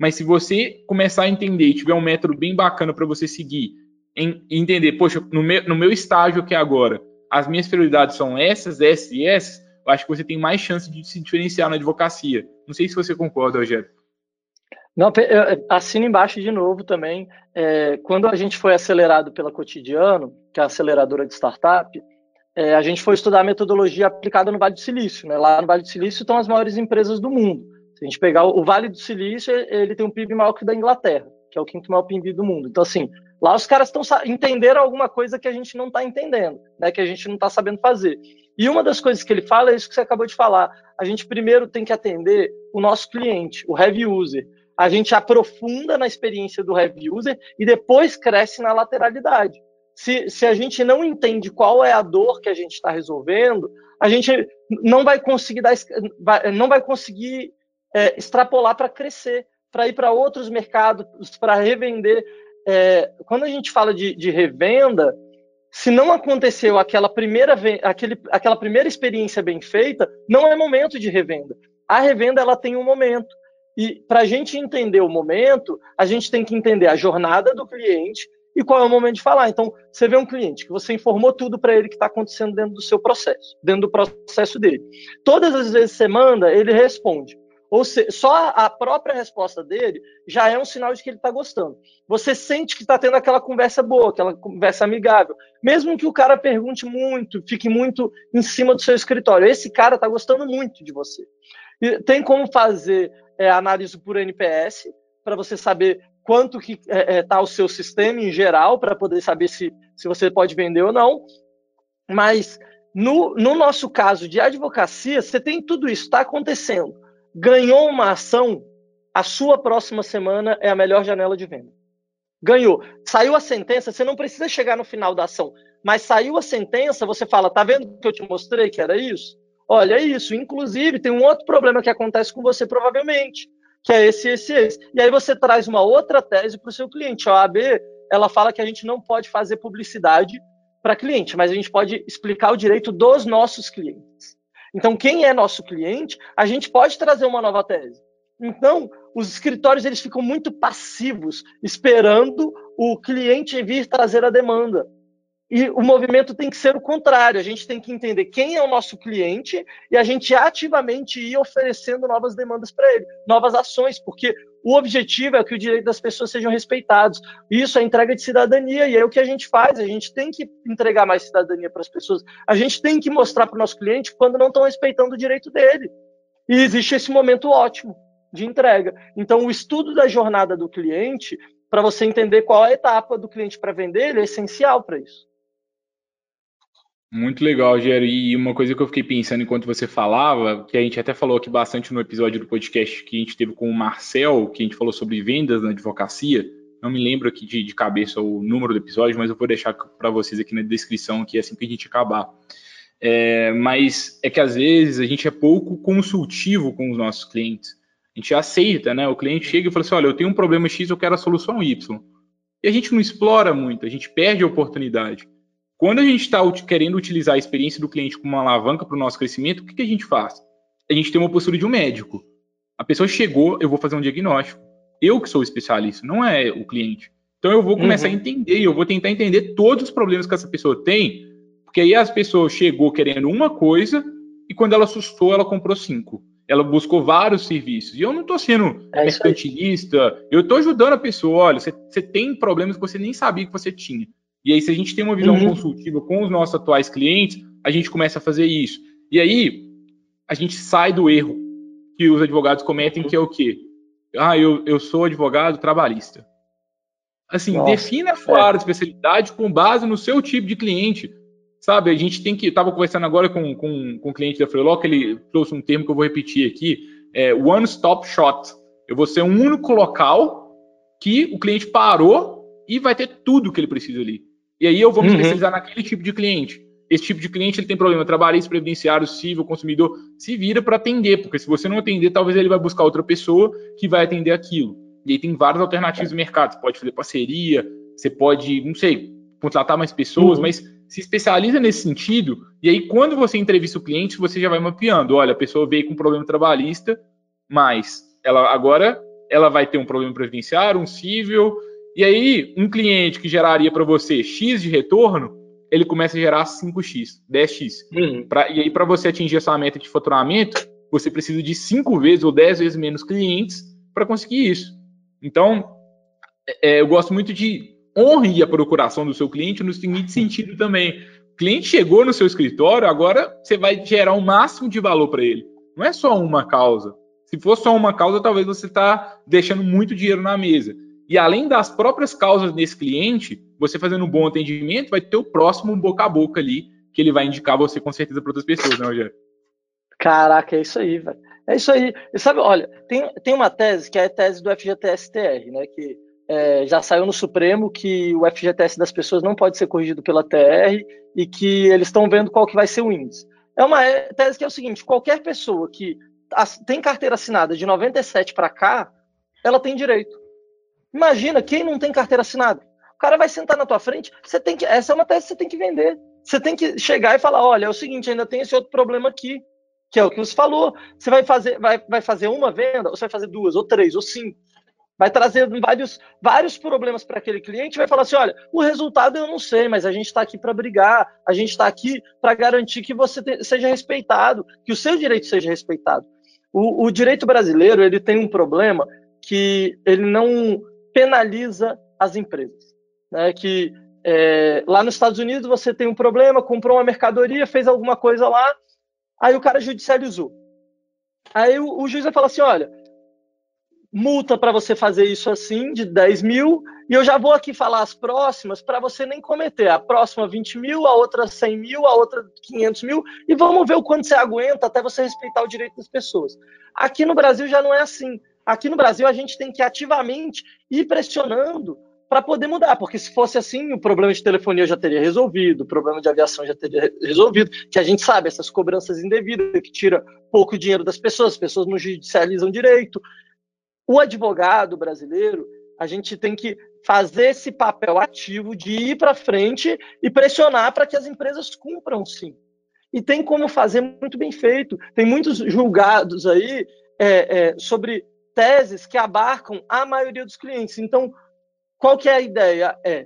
Mas se você começar a entender e tiver um método bem bacana para você seguir, em, entender, poxa, no meu, no meu estágio aqui agora, as minhas prioridades são essas, essas e essas, eu acho que você tem mais chance de se diferenciar na advocacia. Não sei se você concorda, Rogério. Não, assino embaixo de novo também. É, quando a gente foi acelerado pela Cotidiano, que é a aceleradora de startup, é, a gente foi estudar a metodologia aplicada no Vale do Silício. Né? Lá no Vale do Silício estão as maiores empresas do mundo. Se a gente pegar o, Vale do Silício, ele tem um PIB maior que o da Inglaterra, que é o quinto maior PIB do mundo. Então, assim, lá os caras estão entenderam alguma coisa que a gente não está entendendo, né? que a gente não está sabendo fazer. E uma das coisas que ele fala é isso que você acabou de falar. A gente primeiro tem que atender o nosso cliente, o heavy user. A gente aprofunda na experiência do heavy user e depois cresce na lateralidade se, se a gente não entende qual é a dor que a gente está resolvendo, a gente não vai conseguir dar, não vai conseguir é, extrapolar para crescer, para ir para outros mercados, para revender. É, quando a gente fala de, de, revenda, se não aconteceu aquela primeira, aquele, aquela primeira experiência bem feita, não é momento de revenda. A revenda ela tem um momento. E para a gente entender o momento, a gente tem que entender a jornada do cliente, e qual é o momento de falar. Então, você vê um cliente que você informou tudo para ele que está acontecendo dentro do seu processo, dentro do processo dele. Todas as vezes que você manda, ele responde. Ou seja, só a própria resposta dele já é um sinal de que ele está gostando. Você sente que está tendo aquela conversa boa, aquela conversa amigável. Mesmo que o cara pergunte muito, fique muito em cima do seu escritório. Esse cara está gostando muito de você. E tem como fazer é, análise por NPS, para você saber quanto que está é, é, tá o seu sistema em geral para poder saber se, se você pode vender ou não. Mas no, no nosso caso de advocacia, você tem tudo isso, está acontecendo. Ganhou uma ação, a sua próxima semana é a melhor janela de venda. Ganhou. Saiu a sentença, você não precisa chegar no final da ação. Mas saiu a sentença, você fala, tá vendo que eu te mostrei que era isso? Olha é isso. Inclusive, tem um outro problema que acontece com você provavelmente que é esse, esse, esse. E aí você traz uma outra tese para o seu cliente. A OAB, ela fala que a gente não pode fazer publicidade para cliente, mas a gente pode explicar o direito dos nossos clientes. Então, quem é nosso cliente, a gente pode trazer uma nova tese. Então, os escritórios eles ficam muito passivos, esperando o cliente vir trazer a demanda. E o movimento tem que ser o contrário. A gente tem que entender quem é o nosso cliente e a gente ativamente ir oferecendo novas demandas para ele, novas ações, porque o objetivo é que o direito das pessoas sejam respeitados. Isso é entrega de cidadania e é o que a gente faz. A gente tem que entregar mais cidadania para as pessoas. A gente tem que mostrar para o nosso cliente quando não estão respeitando o direito dele. E existe esse momento ótimo. de entrega. Então, o estudo da jornada do cliente, para você entender qual é a etapa do cliente para vender, ele é essencial para isso. Muito legal, Gero. E uma coisa que eu fiquei pensando enquanto você falava, que a gente até falou aqui bastante no episódio do podcast que a gente teve com o Marcel, que a gente falou sobre vendas na advocacia. Não me lembro aqui de, de cabeça o número do episódio, mas eu vou deixar para vocês aqui na descrição, aqui assim que a gente acabar. É, mas é que às vezes a gente é pouco consultivo com os nossos clientes. A gente aceita, né? O cliente chega e fala assim: olha, eu tenho um problema X, eu quero a solução Y. E a gente não explora muito, a gente perde a oportunidade. Quando a gente está querendo utilizar a experiência do cliente como uma alavanca para o nosso crescimento, o que, que a gente faz? A gente tem uma postura de um médico. A pessoa chegou, eu vou fazer um diagnóstico. Eu que sou o especialista, não é o cliente. Então eu vou começar uhum. a entender, eu vou tentar entender todos os problemas que essa pessoa tem, porque aí as pessoas chegou querendo uma coisa e quando ela assustou, ela comprou cinco. Ela buscou vários serviços. E eu não estou sendo é mercantilista, eu estou ajudando a pessoa. Olha, você, você tem problemas que você nem sabia que você tinha. E aí, se a gente tem uma visão uhum. consultiva com os nossos atuais clientes, a gente começa a fazer isso. E aí, a gente sai do erro que os advogados cometem, que é o quê? Ah, eu, eu sou advogado trabalhista. Assim, Nossa, defina a sua é. área de especialidade com base no seu tipo de cliente. Sabe, a gente tem que. Estava conversando agora com, com, com um cliente da Freelock, ele trouxe um termo que eu vou repetir aqui: é one stop shot. Eu vou ser um único local que o cliente parou e vai ter tudo que ele precisa ali. E aí eu vou me uhum. especializar naquele tipo de cliente. Esse tipo de cliente ele tem problema trabalhista, previdenciário, civil, consumidor, se vira para atender, porque se você não atender, talvez ele vai buscar outra pessoa que vai atender aquilo. E aí tem várias alternativas no mercado. Você pode fazer parceria, você pode, não sei, contratar mais pessoas, uhum. mas se especializa nesse sentido. E aí, quando você entrevista o cliente, você já vai mapeando. Olha, a pessoa veio com problema trabalhista, mas ela agora ela vai ter um problema previdenciário, um civil, e aí, um cliente que geraria para você X de retorno, ele começa a gerar 5x, 10x. Uhum. Pra, e aí, para você atingir essa meta de faturamento, você precisa de 5 vezes ou 10 vezes menos clientes para conseguir isso. Então, é, eu gosto muito de honre a procuração do seu cliente no seguinte sentido também. O cliente chegou no seu escritório, agora você vai gerar o máximo de valor para ele. Não é só uma causa. Se for só uma causa, talvez você está deixando muito dinheiro na mesa. E além das próprias causas desse cliente, você fazendo um bom atendimento, vai ter o próximo boca a boca ali, que ele vai indicar você com certeza para outras pessoas, né, Rogério? Caraca, é isso aí, velho. É isso aí. E sabe, olha, tem, tem uma tese que é a tese do FGTS-TR, né? Que é, já saiu no Supremo que o FGTS das pessoas não pode ser corrigido pela TR e que eles estão vendo qual que vai ser o índice. É uma tese que é o seguinte: qualquer pessoa que tem carteira assinada de 97 para cá, ela tem direito. Imagina quem não tem carteira assinada. O cara vai sentar na tua frente, você tem que. Essa é uma tese que você tem que vender. Você tem que chegar e falar: olha, é o seguinte, ainda tem esse outro problema aqui, que é o que você falou. Você vai fazer, vai, vai fazer uma venda, ou você vai fazer duas, ou três, ou cinco. Vai trazer vários, vários problemas para aquele cliente vai falar assim: olha, o resultado eu não sei, mas a gente está aqui para brigar, a gente está aqui para garantir que você te, seja respeitado, que o seu direito seja respeitado. O, o direito brasileiro ele tem um problema que ele não penaliza as empresas. Né? Que é, lá nos Estados Unidos você tem um problema, comprou uma mercadoria, fez alguma coisa lá, aí o cara judicializou. Aí o, o juiz vai falar assim: olha, multa para você fazer isso assim, de 10 mil, e eu já vou aqui falar as próximas para você nem cometer. A próxima 20 mil, a outra 100 mil, a outra 500 mil, e vamos ver o quanto você aguenta até você respeitar o direito das pessoas. Aqui no Brasil já não é assim. Aqui no Brasil, a gente tem que ativamente ir pressionando para poder mudar, porque se fosse assim, o problema de telefonia já teria resolvido, o problema de aviação já teria resolvido, que a gente sabe, essas cobranças indevidas, que tira pouco dinheiro das pessoas, as pessoas não judicializam direito. O advogado brasileiro, a gente tem que fazer esse papel ativo de ir para frente e pressionar para que as empresas cumpram sim. E tem como fazer muito bem feito. Tem muitos julgados aí é, é, sobre teses que abarcam a maioria dos clientes. Então, qual que é a ideia? É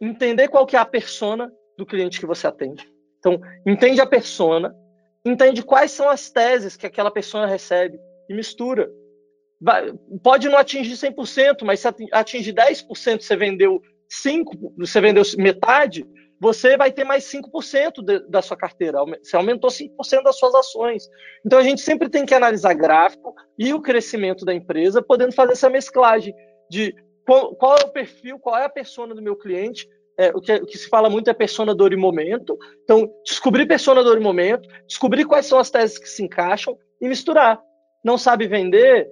entender qual que é a persona do cliente que você atende. Então, entende a persona, entende quais são as teses que aquela pessoa recebe e mistura. Vai, pode não atingir 100%, mas se atingir 10%, você vendeu 5%, você vendeu metade, você vai ter mais 5% de, da sua carteira. Você aumentou 5% das suas ações. Então a gente sempre tem que analisar gráfico e o crescimento da empresa, podendo fazer essa mesclagem de qual, qual é o perfil, qual é a persona do meu cliente. É, o, que, o, que, se fala muito é persona, dor e momento. Então, descobrir persona, dor e momento, descobrir quais são as teses que se encaixam e misturar. Não sabe vender,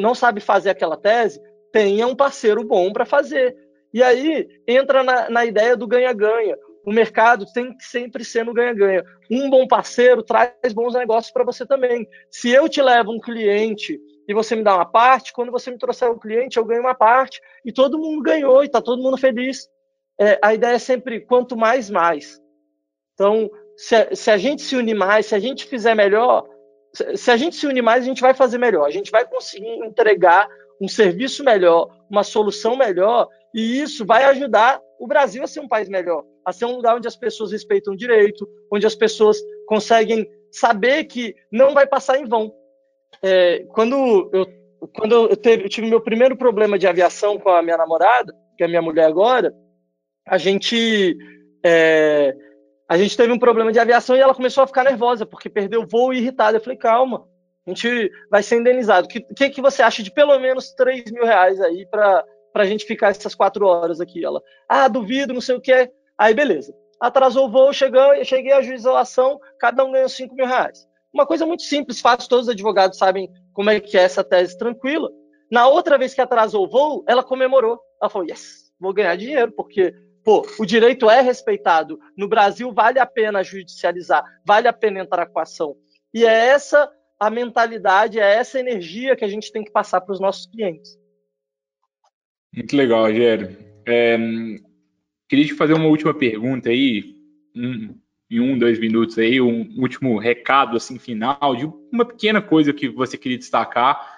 não sabe fazer aquela tese, tenha um parceiro bom para fazer. E aí entra na, na ideia do ganha-ganha. O mercado tem que sempre ser no ganha-ganha. Um bom parceiro traz bons negócios para você também. Se eu te levo um cliente e você me dá uma parte, quando você me trouxer um cliente, eu ganho uma parte. E todo mundo ganhou e está todo mundo feliz. É, a ideia é sempre quanto mais, mais. Então, se a, se a gente se unir mais, se a gente fizer melhor, se a gente se unir mais, a gente vai fazer melhor. A gente vai conseguir entregar um serviço melhor, uma solução melhor, e isso vai ajudar o Brasil a ser um país melhor, a ser um lugar onde as pessoas respeitam o direito, onde as pessoas conseguem saber que não vai passar em vão. É, quando eu, quando eu, teve, eu tive meu primeiro problema de aviação com a minha namorada, que é minha mulher agora, a gente é, a gente teve um problema de aviação e ela começou a ficar nervosa porque perdeu o voo e irritada. Eu falei, calma, a gente vai ser indenizado. O que, que, que, você acha de pelo menos 3 mil reais aí para a gente ficar essas quatro horas aqui? Ela, ah, duvido, não sei o que. Aí, beleza. Atrasou o voo, chegou, cheguei à juização, cada um ganhou 5 mil reais. Uma coisa muito simples, fácil, todos os advogados sabem como é que é essa tese tranquila. Na outra vez que atrasou o voo, ela comemorou. Ela falou, yes, vou ganhar dinheiro, porque pô, o direito é respeitado. No Brasil, vale a pena judicializar, vale a pena entrar com a ação. E é essa a mentalidade, é essa energia que a gente tem que passar para os nossos clientes. Muito legal, Rogério. É, queria te fazer uma última pergunta aí, um, em um, dois minutos aí, um último recado assim final de uma pequena coisa que você queria destacar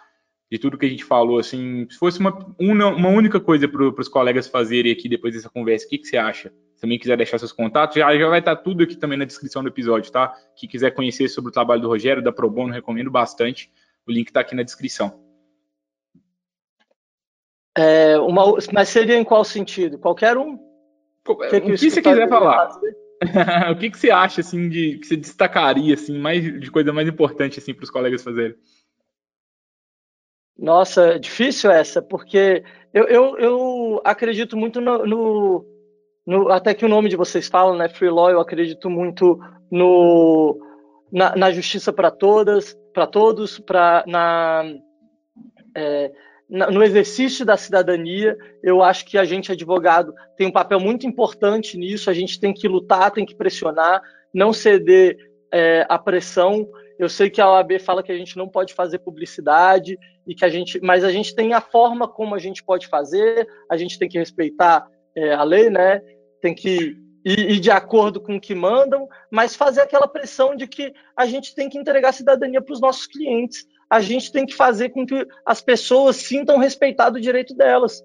de tudo que a gente falou, assim, se fosse uma, uma, uma única coisa para os colegas fazerem aqui depois dessa conversa, o que, que você acha? Se também quiser deixar seus contatos, já, já vai estar tudo aqui também na descrição do episódio, tá? Quem quiser conhecer sobre o trabalho do Rogério, da Probono, recomendo bastante. O link está aqui na descrição. É, uma, mas seria em qual sentido? Qualquer um? O que, que, o que você quiser falar. o que, que você acha assim de que você destacaria assim mais de coisa mais importante assim para os colegas fazerem? Nossa, difícil essa, porque eu, eu, eu acredito muito no, no, no, Até que o nome de vocês falam, né? Free Law, eu acredito muito no, na, na justiça para todas, para todos, pra, na, é, no exercício da cidadania. Eu acho que a gente, advogado, tem um papel muito importante nisso. A gente tem que lutar, tem que pressionar, não ceder é, à pressão. Eu sei que a OAB fala que a gente não pode fazer publicidade e que a gente, mas a gente tem a forma como a gente pode fazer. A gente tem que respeitar é, a lei, né? Tem que ir, ir, de acordo com o que mandam, mas fazer aquela pressão de que a gente tem que entregar cidadania para os nossos clientes. A gente tem que fazer com que as pessoas sintam respeitado o direito delas.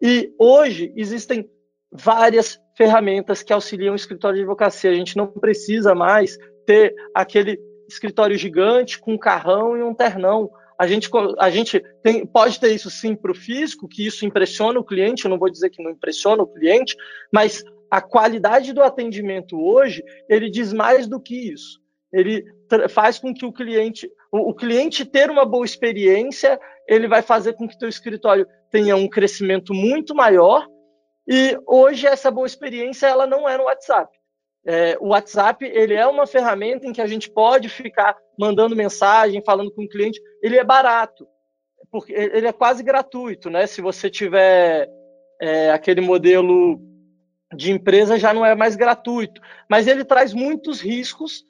E hoje existem várias ferramentas que auxiliam o escritório de advocacia. A gente não precisa mais ter aquele escritório gigante com um carrão e um ternão. A gente, a gente tem, pode ter isso sim para o físico, que isso impressiona o cliente, eu não vou dizer que não impressiona o cliente, mas a qualidade do atendimento hoje, ele diz mais do que isso. Ele faz com que o cliente, o, o cliente ter uma boa experiência, ele vai fazer com que o teu escritório tenha um crescimento muito maior, e hoje essa boa experiência ela não é no WhatsApp. É, o WhatsApp ele é uma ferramenta em que a gente pode ficar mandando mensagem, falando com o cliente. Ele é barato, porque ele é quase gratuito, né? Se você tiver é, aquele modelo de empresa, já não é mais gratuito. Mas ele traz muitos riscos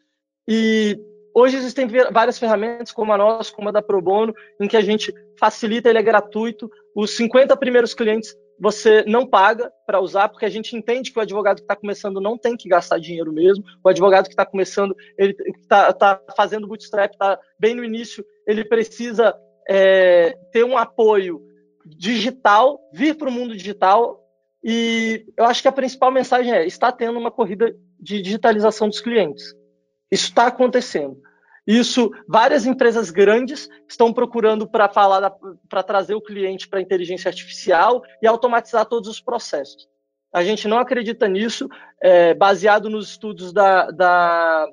e hoje existem várias ferramentas, como a nossa, como a da Pro Bono, em que a gente facilita, ele é gratuito. Os 50 primeiros clientes você não paga para usar, porque a gente entende que o advogado que está começando não tem que gastar dinheiro mesmo. O advogado que está começando, ele está tá fazendo bootstrap, está bem no início, ele precisa é, ter um apoio digital, vir para o mundo digital. E eu acho que a principal mensagem é: está tendo uma corrida de digitalização dos clientes. Isso está acontecendo. Isso, várias empresas grandes estão procurando para falar, para trazer o cliente para a inteligência artificial e automatizar todos os processos. A gente não acredita nisso, é, baseado nos estudos da, da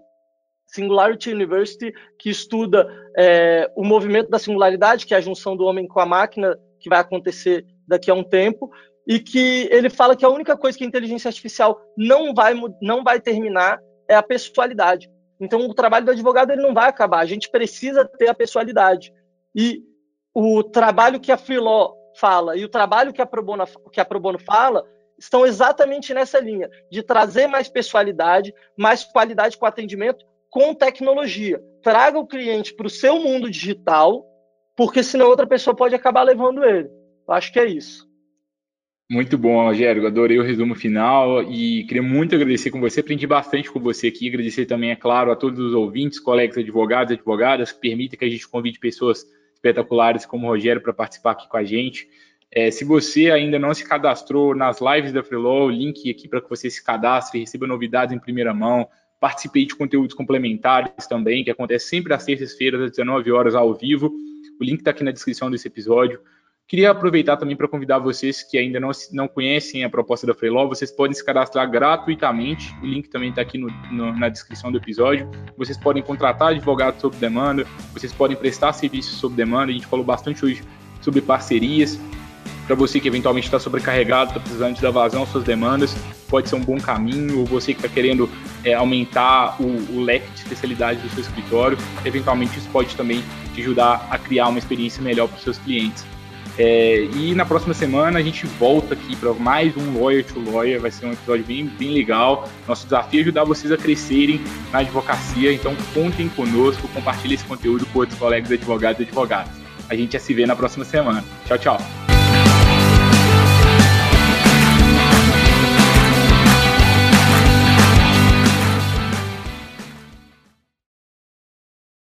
Singularity University, que estuda é, o movimento da singularidade, que é a junção do homem com a máquina, que vai acontecer daqui a um tempo, e que ele fala que a única coisa que a inteligência artificial não vai, não vai terminar é a pessoalidade. Então, o trabalho do advogado ele não vai acabar. A gente precisa ter a pessoalidade. E o trabalho que a Freelaw fala e o trabalho que a Pro Bono, que a Pro Bono fala estão exatamente nessa linha de trazer mais pessoalidade, mais qualidade com atendimento com tecnologia. Traga o cliente para o seu mundo digital, porque senão outra pessoa pode acabar levando ele. Eu acho que é isso. Muito bom, Rogério. Adorei o resumo final e queria muito agradecer com você. Aprendi bastante com você aqui. Agradecer também, é claro, a todos os ouvintes, colegas advogados advogadas que permitem que a gente convide pessoas espetaculares como o Rogério para participar aqui com a gente. É, se você ainda não se cadastrou nas lives da Freelaw, link aqui para que você se cadastre, receba novidades em primeira mão, participe de conteúdos complementares também, que acontece sempre às terças-feiras, às 19 horas, ao vivo. O link está aqui na descrição desse episódio. Queria aproveitar também para convidar vocês que ainda não, não conhecem a proposta da Freelaw, vocês podem se cadastrar gratuitamente, o link também está aqui no, no, na descrição do episódio. Vocês podem contratar advogados sob demanda, vocês podem prestar serviços sob demanda, a gente falou bastante hoje sobre parcerias. Para você que eventualmente está sobrecarregado, está precisando de dar vazão às suas demandas, pode ser um bom caminho, ou você que está querendo é, aumentar o, o leque de especialidade do seu escritório, eventualmente isso pode também te ajudar a criar uma experiência melhor para os seus clientes. É, e na próxima semana a gente volta aqui para mais um Lawyer to Lawyer. Vai ser um episódio bem, bem legal. Nosso desafio é ajudar vocês a crescerem na advocacia. Então contem conosco, compartilhem esse conteúdo com outros colegas advogados e advogadas. A gente já se vê na próxima semana. Tchau, tchau.